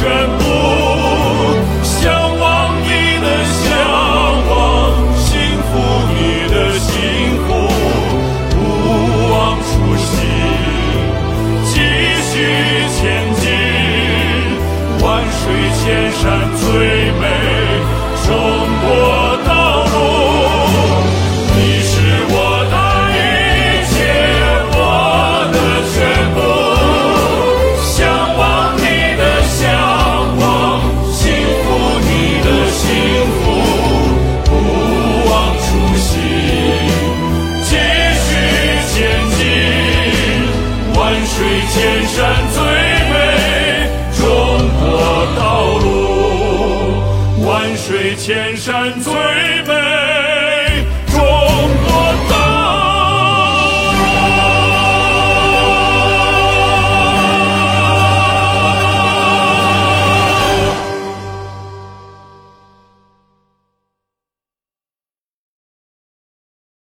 全部水千山最美。